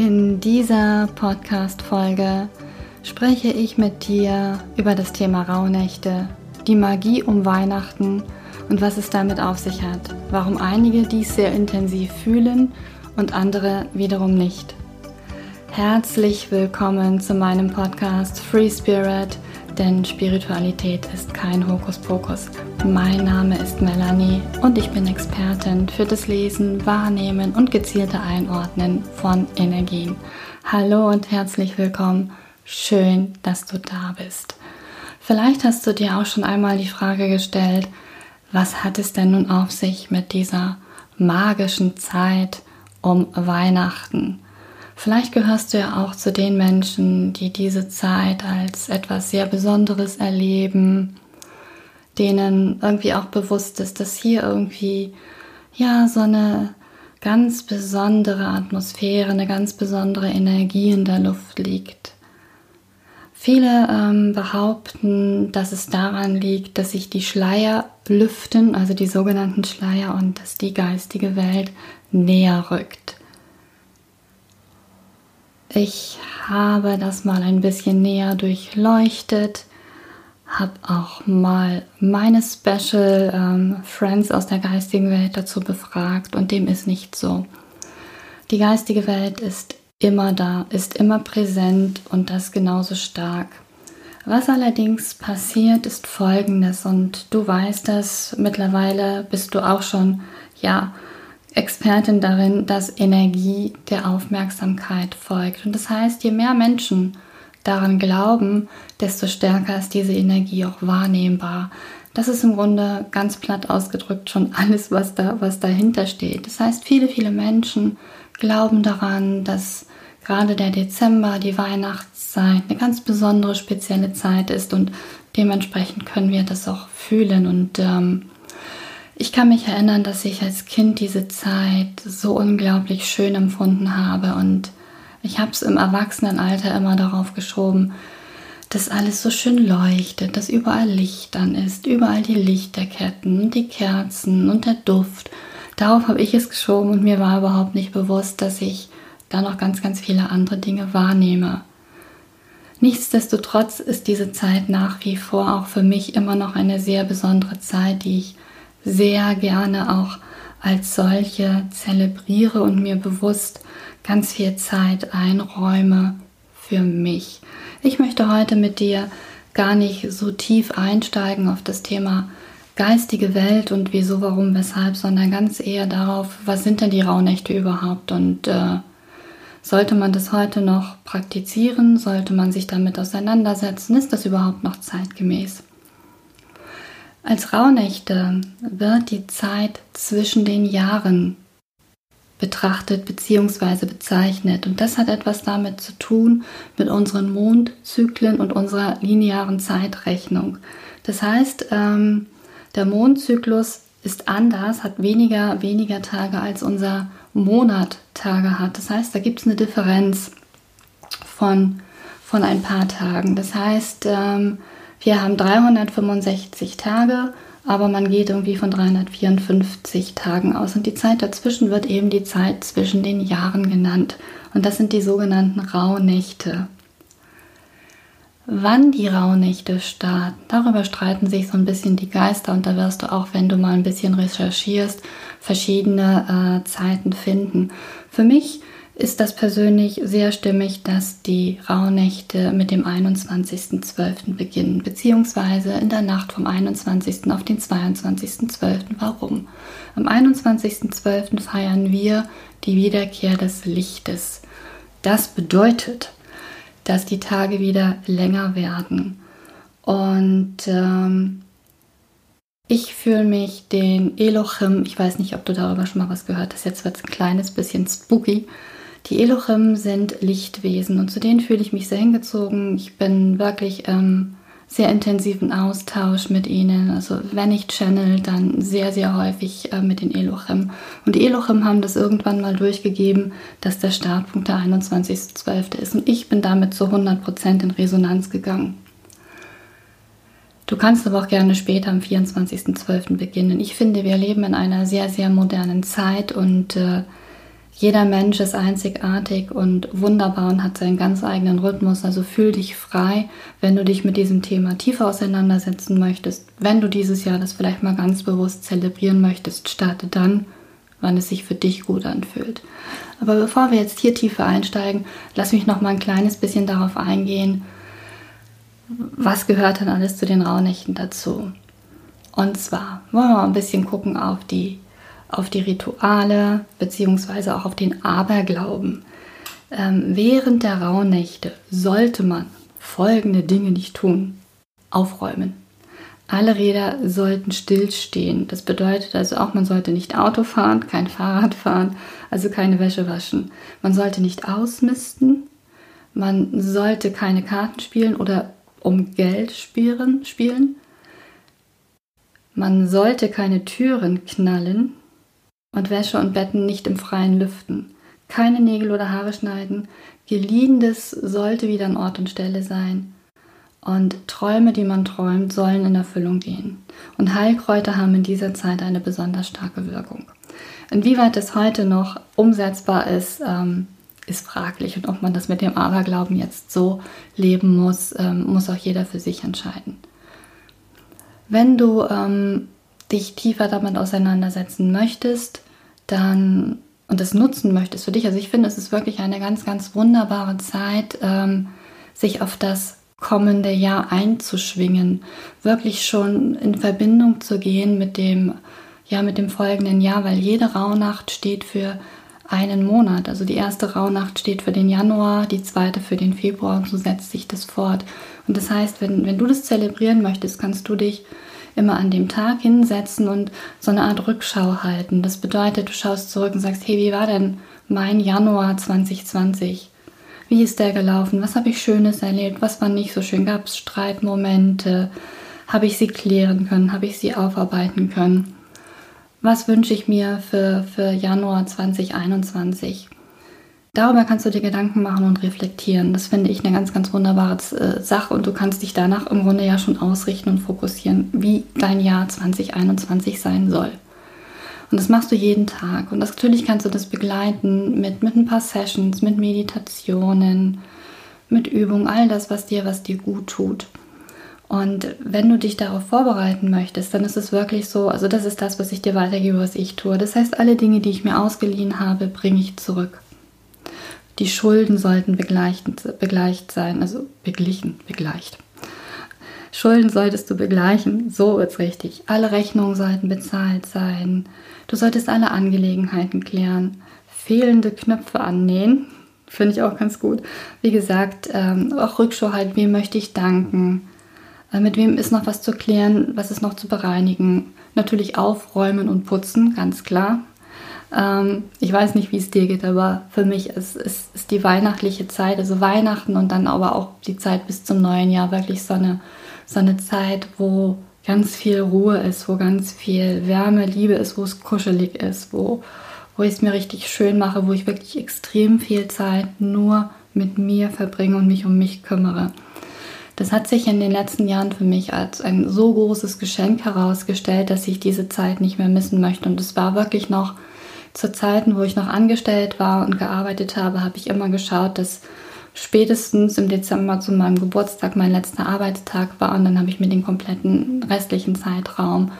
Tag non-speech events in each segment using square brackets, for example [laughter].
In dieser Podcast-Folge spreche ich mit dir über das Thema Rauhnächte, die Magie um Weihnachten und was es damit auf sich hat, warum einige dies sehr intensiv fühlen und andere wiederum nicht. Herzlich willkommen zu meinem Podcast Free Spirit, denn Spiritualität ist kein Hokuspokus. Mein Name ist Melanie und ich bin Expertin für das Lesen, Wahrnehmen und gezielte Einordnen von Energien. Hallo und herzlich willkommen. Schön, dass du da bist. Vielleicht hast du dir auch schon einmal die Frage gestellt, was hat es denn nun auf sich mit dieser magischen Zeit um Weihnachten? Vielleicht gehörst du ja auch zu den Menschen, die diese Zeit als etwas sehr Besonderes erleben, denen irgendwie auch bewusst ist, dass hier irgendwie ja so eine ganz besondere Atmosphäre, eine ganz besondere Energie in der Luft liegt. Viele ähm, behaupten, dass es daran liegt, dass sich die Schleier lüften, also die sogenannten Schleier, und dass die geistige Welt näher rückt. Ich habe das mal ein bisschen näher durchleuchtet, habe auch mal meine Special ähm, Friends aus der geistigen Welt dazu befragt und dem ist nicht so. Die geistige Welt ist immer da, ist immer präsent und das genauso stark. Was allerdings passiert, ist Folgendes und du weißt das, mittlerweile bist du auch schon, ja, Expertin darin, dass Energie der Aufmerksamkeit folgt. Und das heißt, je mehr Menschen daran glauben, desto stärker ist diese Energie auch wahrnehmbar. Das ist im Grunde ganz platt ausgedrückt schon alles, was, da, was dahinter steht. Das heißt, viele, viele Menschen glauben daran, dass gerade der Dezember, die Weihnachtszeit, eine ganz besondere, spezielle Zeit ist und dementsprechend können wir das auch fühlen und ähm, ich kann mich erinnern, dass ich als Kind diese Zeit so unglaublich schön empfunden habe und ich habe es im Erwachsenenalter immer darauf geschoben, dass alles so schön leuchtet, dass überall Licht an ist, überall die Lichterketten, die Kerzen und der Duft. Darauf habe ich es geschoben und mir war überhaupt nicht bewusst, dass ich da noch ganz, ganz viele andere Dinge wahrnehme. Nichtsdestotrotz ist diese Zeit nach wie vor auch für mich immer noch eine sehr besondere Zeit, die ich sehr gerne auch als solche zelebriere und mir bewusst ganz viel Zeit einräume für mich. Ich möchte heute mit dir gar nicht so tief einsteigen auf das Thema geistige Welt und wieso, warum, weshalb, sondern ganz eher darauf, was sind denn die Rauhnächte überhaupt und äh, sollte man das heute noch praktizieren, sollte man sich damit auseinandersetzen, ist das überhaupt noch zeitgemäß? Als Rauhnächte wird die Zeit zwischen den Jahren betrachtet bzw. bezeichnet. Und das hat etwas damit zu tun mit unseren Mondzyklen und unserer linearen Zeitrechnung. Das heißt, ähm, der Mondzyklus ist anders, hat weniger, weniger Tage als unser Monat Tage hat. Das heißt, da gibt es eine Differenz von, von ein paar Tagen. Das heißt, ähm, wir haben 365 Tage, aber man geht irgendwie von 354 Tagen aus. Und die Zeit dazwischen wird eben die Zeit zwischen den Jahren genannt. Und das sind die sogenannten Rauhnächte. Wann die Rauhnächte starten, darüber streiten sich so ein bisschen die Geister und da wirst du auch, wenn du mal ein bisschen recherchierst, verschiedene äh, Zeiten finden. Für mich ist das persönlich sehr stimmig, dass die Rauhnächte mit dem 21.12. beginnen, beziehungsweise in der Nacht vom 21. auf den 22.12. Warum? Am 21.12. feiern wir die Wiederkehr des Lichtes. Das bedeutet, dass die Tage wieder länger werden. Und ähm, ich fühle mich den Elohim, ich weiß nicht, ob du darüber schon mal was gehört hast, jetzt wird es ein kleines bisschen spooky, die Elohim sind Lichtwesen und zu denen fühle ich mich sehr hingezogen. Ich bin wirklich ähm, sehr intensiven Austausch mit ihnen. Also wenn ich channel, dann sehr, sehr häufig äh, mit den Elohim. Und die Elohim haben das irgendwann mal durchgegeben, dass der Startpunkt der 21.12. ist. Und ich bin damit zu 100% in Resonanz gegangen. Du kannst aber auch gerne später am 24.12. beginnen. Ich finde, wir leben in einer sehr, sehr modernen Zeit und äh, Jeder Mensch ist einzigartig und wunderbar und hat seinen ganz eigenen Rhythmus. Also fühl dich frei, wenn du dich mit diesem Thema tiefer auseinandersetzen möchtest. Wenn du dieses Jahr das vielleicht mal ganz bewusst zelebrieren möchtest, starte dann, wann es sich für dich gut anfühlt. Aber bevor wir jetzt hier tiefer einsteigen, lass mich noch mal ein kleines bisschen darauf eingehen, was gehört dann alles zu den Rauhnächten dazu. Und zwar wollen wir mal ein bisschen gucken auf die auf die Rituale beziehungsweise auch auf den Aberglauben. Ähm, während der Rauhnächte sollte man folgende Dinge nicht tun. Aufräumen. Alle Räder sollten stillstehen. Das bedeutet also auch, man sollte nicht Auto fahren, kein Fahrrad fahren, also keine Wäsche waschen. Man sollte nicht ausmisten. Man sollte keine Karten spielen oder um Geld spielen. spielen. Man sollte keine Türen knallen, und Wäsche und Betten nicht im Freien lüften. Keine Nägel oder Haare schneiden. Geliehenes sollte wieder an Ort und Stelle sein. Und Träume, die man träumt, sollen in Erfüllung gehen. Und Heilkräuter haben in dieser Zeit eine besonders starke Wirkung. Inwieweit das heute noch umsetzbar ist, ähm, ist fraglich. Und ob man das mit dem Aberglauben jetzt so leben muss, ähm, muss auch jeder für sich entscheiden. Wenn du ähm, dich tiefer damit auseinandersetzen möchtest, dann und das nutzen möchtest für dich. Also ich finde, es ist wirklich eine ganz, ganz wunderbare Zeit, ähm, sich auf das kommende Jahr einzuschwingen, wirklich schon in Verbindung zu gehen mit dem, ja, mit dem folgenden Jahr, weil jede Rauhnacht steht für einen Monat. Also die erste Rauhnacht steht für den Januar, die zweite für den Februar und so setzt sich das fort. Und das heißt, wenn, wenn du das zelebrieren möchtest, kannst du dich immer an dem Tag hinsetzen und so eine Art Rückschau halten. Das bedeutet, du schaust zurück und sagst, hey, wie war denn mein Januar 2020? Wie ist der gelaufen? Was habe ich Schönes erlebt? Was war nicht so schön? Gab es Streitmomente? Habe ich sie klären können? Habe ich sie aufarbeiten können? Was wünsche ich mir für, für Januar 2021? Darüber kannst du dir Gedanken machen und reflektieren. Das finde ich eine ganz, ganz wunderbare äh, Sache und du kannst dich danach im Grunde ja schon ausrichten und fokussieren, wie dein Jahr 2021 sein soll. Und das machst du jeden Tag. Und das, natürlich kannst du das begleiten mit, mit ein paar Sessions, mit Meditationen, mit Übungen, all das, was dir, was dir gut tut. Und wenn du dich darauf vorbereiten möchtest, dann ist es wirklich so, also das ist das, was ich dir weitergebe, was ich tue. Das heißt, alle Dinge, die ich mir ausgeliehen habe, bringe ich zurück. Die Schulden sollten begleicht, sein, also beglichen, begleicht. Schulden solltest du begleichen, so ist richtig. Alle Rechnungen sollten bezahlt sein. Du solltest alle Angelegenheiten klären. Fehlende Knöpfe annähen, [laughs] finde ich auch ganz gut. Wie gesagt, ähm, auch Rückschau halt, wem möchte ich danken? Äh, mit wem ist noch was zu klären? Was ist noch zu bereinigen? Natürlich aufräumen und putzen, ganz klar. Ähm, ich weiß nicht, wie es dir geht, aber für mich ist, ist, ist die weihnachtliche Zeit, also Weihnachten und dann aber auch die Zeit bis zum neuen Jahr wirklich so eine, so eine Zeit, wo ganz viel Ruhe ist, wo ganz viel Wärme, Liebe ist, wo es kuschelig ist, wo, wo ich es mir richtig schön mache, wo ich wirklich extrem viel Zeit nur mit mir verbringe und mich um mich kümmere. Das hat sich in den letzten Jahren für mich als ein so großes Geschenk herausgestellt, dass ich diese Zeit nicht mehr missen möchte. Und es war wirklich noch zu Zeiten, wo ich noch angestellt war und gearbeitet habe, habe ich immer geschaut, dass spätestens im Dezember zu meinem Geburtstag mein letzter Arbeitstag war und dann habe ich mir den kompletten restlichen Zeitraum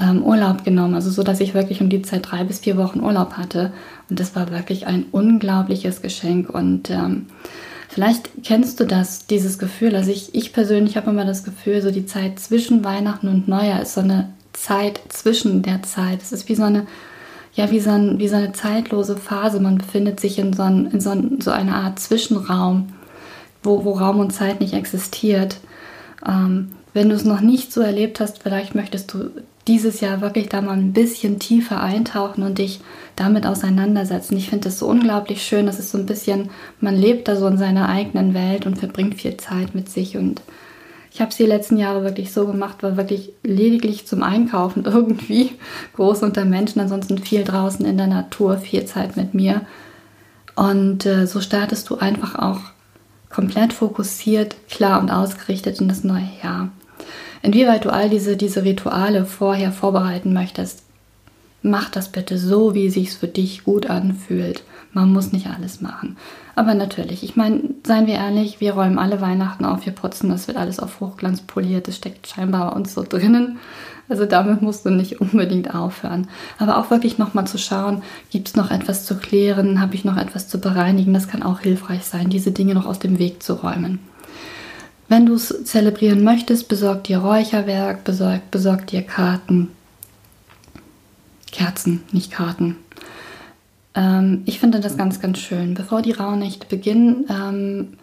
ähm, Urlaub genommen, also so, dass ich wirklich um die Zeit drei bis vier Wochen Urlaub hatte und das war wirklich ein unglaubliches Geschenk und ähm, Vielleicht kennst du das, dieses Gefühl. Also ich, ich persönlich habe immer das Gefühl, so die Zeit zwischen Weihnachten und Neujahr ist so eine Zeit zwischen der Zeit. Es ist wie so eine ja wie so, ein, wie so eine zeitlose Phase. Man befindet sich in so, ein, in so, ein, so einer Art Zwischenraum, wo, wo Raum und Zeit nicht existiert. Ähm, wenn du es noch nicht so erlebt hast, vielleicht möchtest du dieses Jahr wirklich da mal ein bisschen tiefer eintauchen und dich damit auseinandersetzen. Ich finde das so unglaublich schön. Das ist so ein bisschen, man lebt da so in seiner eigenen Welt und verbringt viel Zeit mit sich und ich habe es die letzten Jahre wirklich so gemacht, war wirklich lediglich zum Einkaufen [laughs] irgendwie groß unter Menschen, ansonsten viel draußen in der Natur, viel Zeit mit mir. Und äh, so startest du einfach auch komplett fokussiert, klar und ausgerichtet in das neue Jahr. Inwieweit du all diese, diese Rituale vorher vorbereiten möchtest, mach das bitte so, wie es sich für dich gut anfühlt. Man muss nicht alles machen. Aber natürlich, ich meine, seien wir ehrlich, wir räumen alle Weihnachten auf, wir putzen, das wird alles auf Hochglanz poliert, das steckt scheinbar bei uns so drinnen. Also damit musst du nicht unbedingt aufhören. Aber auch wirklich nochmal zu schauen, gibt es noch etwas zu klären, habe ich noch etwas zu bereinigen, das kann auch hilfreich sein, diese Dinge noch aus dem Weg zu räumen. Wenn du es zelebrieren möchtest, besorg dir Räucherwerk, besorg, besorg dir Karten. Kerzen, nicht Karten. Ähm, ich finde das ganz, ganz schön. Bevor die Rauhnächte beginnen, ähm,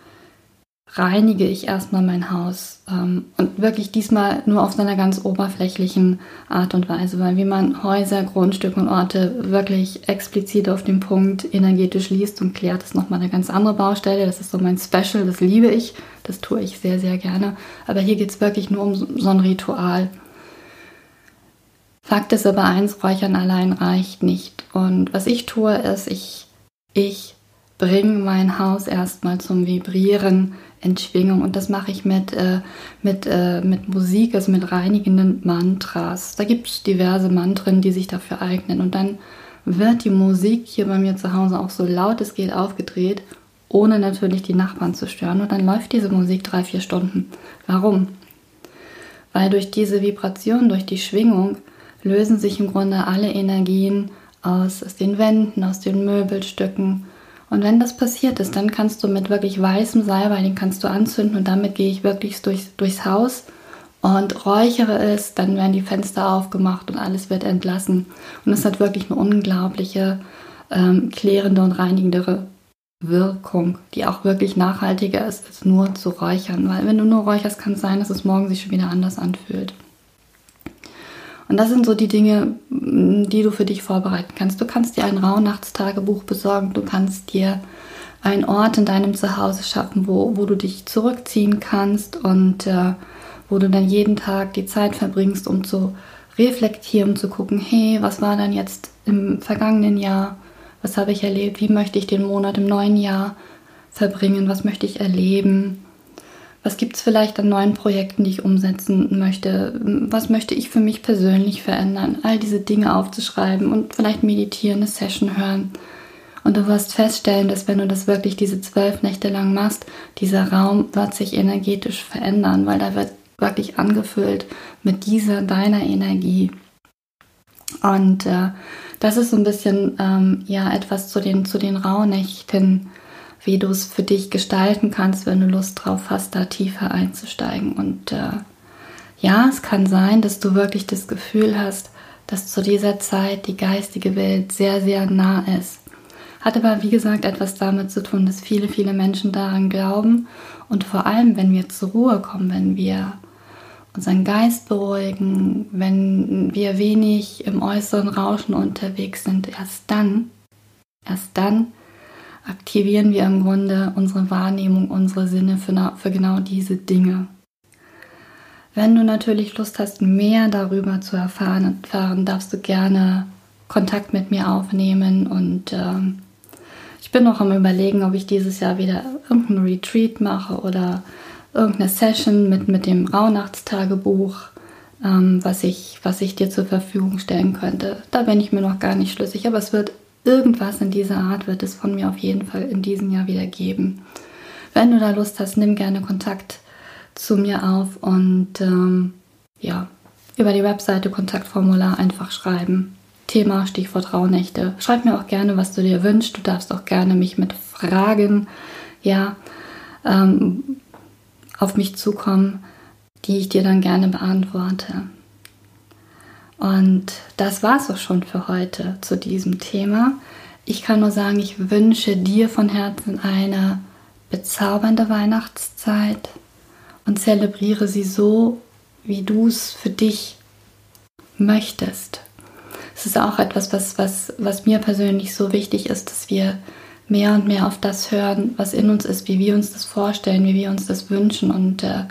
reinige ich erstmal mein Haus. Ähm, und wirklich diesmal nur auf seiner ganz oberflächlichen Art und Weise, weil wie man Häuser, Grundstücke und Orte wirklich explizit auf den Punkt energetisch liest und klärt, ist nochmal eine ganz andere Baustelle. Das ist so mein Special, das liebe ich, das tue ich sehr, sehr gerne. Aber hier geht es wirklich nur um so ein Ritual. Fakt ist aber eins, Räuchern allein reicht nicht. Und was ich tue, ist, ich, ich bringe mein Haus erstmal zum Vibrieren in Schwingung. Und das mache ich mit, äh, mit, äh, mit Musik, also mit reinigenden Mantras. Da gibt es diverse Mantren, die sich dafür eignen. Und dann wird die Musik hier bei mir zu Hause auch so laut es geht aufgedreht, ohne natürlich die Nachbarn zu stören. Und dann läuft diese Musik drei, vier Stunden. Warum? Weil durch diese Vibration, durch die Schwingung, lösen sich im Grunde alle Energien aus, aus den Wänden, aus den Möbelstücken. Und wenn das passiert ist, dann kannst du mit wirklich weißem Salbei, den kannst du anzünden und damit gehe ich wirklich durchs, durchs Haus und räuchere es, dann werden die Fenster aufgemacht und alles wird entlassen. Und es hat wirklich eine unglaubliche ähm, klärende und reinigendere Wirkung, die auch wirklich nachhaltiger ist, als nur zu räuchern. Weil wenn du nur räucherst, kann es sein, dass es morgen sich schon wieder anders anfühlt. Und das sind so die Dinge, die du für dich vorbereiten kannst. Du kannst dir ein Rauhnachtstagebuch besorgen, du kannst dir einen Ort in deinem Zuhause schaffen, wo, wo du dich zurückziehen kannst und äh, wo du dann jeden Tag die Zeit verbringst, um zu reflektieren, um zu gucken, hey, was war dann jetzt im vergangenen Jahr? Was habe ich erlebt? Wie möchte ich den Monat im neuen Jahr verbringen? Was möchte ich erleben? Was gibt es vielleicht an neuen Projekten, die ich umsetzen möchte? Was möchte ich für mich persönlich verändern? All diese Dinge aufzuschreiben und vielleicht meditieren, eine Session hören. Und du wirst feststellen, dass wenn du das wirklich diese zwölf Nächte lang machst, dieser Raum wird sich energetisch verändern, weil da wird wirklich angefüllt mit dieser deiner Energie. Und äh, das ist so ein bisschen ähm, ja etwas zu den zu den Rauhnächten wie du es für dich gestalten kannst, wenn du Lust drauf hast, da tiefer einzusteigen. Und äh, ja, es kann sein, dass du wirklich das Gefühl hast, dass zu dieser Zeit die geistige Welt sehr, sehr nah ist. Hat aber, wie gesagt, etwas damit zu tun, dass viele, viele Menschen daran glauben. Und vor allem, wenn wir zur Ruhe kommen, wenn wir unseren Geist beruhigen, wenn wir wenig im äußeren Rauschen unterwegs sind, erst dann, erst dann aktivieren wir im Grunde unsere Wahrnehmung, unsere Sinne für, für genau diese Dinge. Wenn du natürlich Lust hast, mehr darüber zu erfahren, erfahren darfst du gerne Kontakt mit mir aufnehmen und ähm, ich bin noch am Überlegen, ob ich dieses Jahr wieder irgendein Retreat mache oder irgendeine Session mit, mit dem Rauhnachtstagebuch, ähm, was, ich, was ich dir zur Verfügung stellen könnte. Da bin ich mir noch gar nicht schlüssig, aber es wird Irgendwas in dieser Art wird es von mir auf jeden Fall in diesem Jahr wieder geben. Wenn du da Lust hast, nimm gerne Kontakt zu mir auf und ähm, ja, über die Webseite Kontaktformular einfach schreiben. Thema, Stichwort Rauhnächte. Schreib mir auch gerne, was du dir wünschst. Du darfst auch gerne mich mit Fragen, ja, ähm, auf mich zukommen, die ich dir dann gerne beantworte. Und das war es auch schon für heute zu diesem Thema. Ich kann nur sagen, ich wünsche dir von Herzen eine bezaubernde Weihnachtszeit und zelebriere sie so, wie du es für dich möchtest. Es ist auch etwas, was, was, was mir persönlich so wichtig ist, dass wir mehr und mehr auf das hören, was in uns ist, wie wir uns das vorstellen, wie wir uns das wünschen und äh,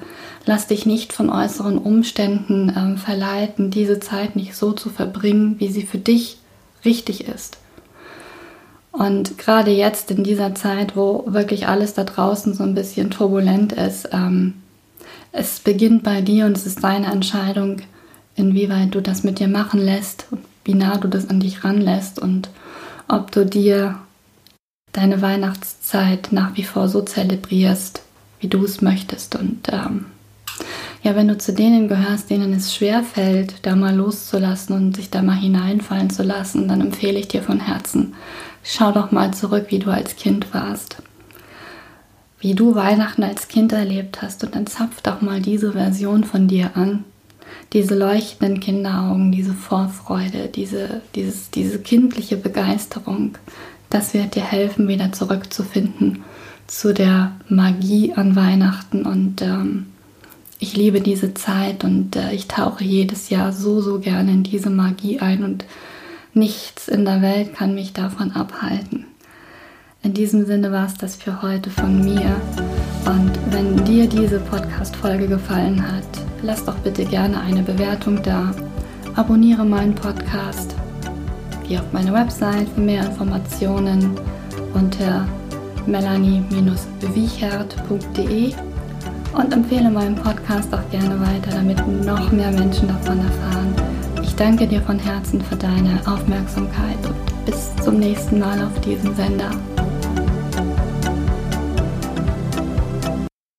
Lass dich nicht von äußeren Umständen ähm, verleiten, diese Zeit nicht so zu verbringen, wie sie für dich richtig ist. Und gerade jetzt in dieser Zeit, wo wirklich alles da draußen so ein bisschen turbulent ist, ähm, es beginnt bei dir und es ist deine Entscheidung, inwieweit du das mit dir machen lässt, wie nah du das an dich ranlässt und ob du dir deine Weihnachtszeit nach wie vor so zelebrierst, wie du es möchtest. Und ähm, ja, wenn du zu denen gehörst, denen es schwer fällt, da mal loszulassen und sich da mal hineinfallen zu lassen, dann empfehle ich dir von Herzen, schau doch mal zurück, wie du als Kind warst. Wie du Weihnachten als Kind erlebt hast und dann zapf doch mal diese Version von dir an. Diese leuchtenden Kinderaugen, diese Vorfreude, diese, dieses, diese kindliche Begeisterung, das wird dir helfen, wieder zurückzufinden zu der Magie an Weihnachten und ähm, ich liebe diese Zeit und äh, ich tauche jedes Jahr so, so gerne in diese Magie ein und nichts in der Welt kann mich davon abhalten. In diesem Sinne war es das für heute von mir. Und wenn dir diese Podcast-Folge gefallen hat, lass doch bitte gerne eine Bewertung da. Abonniere meinen Podcast. Geh auf meine Website für mehr Informationen unter melanie-wiechert.de und empfehle meinen Podcast auch gerne weiter, damit noch mehr Menschen davon erfahren. Ich danke dir von Herzen für deine Aufmerksamkeit und bis zum nächsten Mal auf diesem Sender.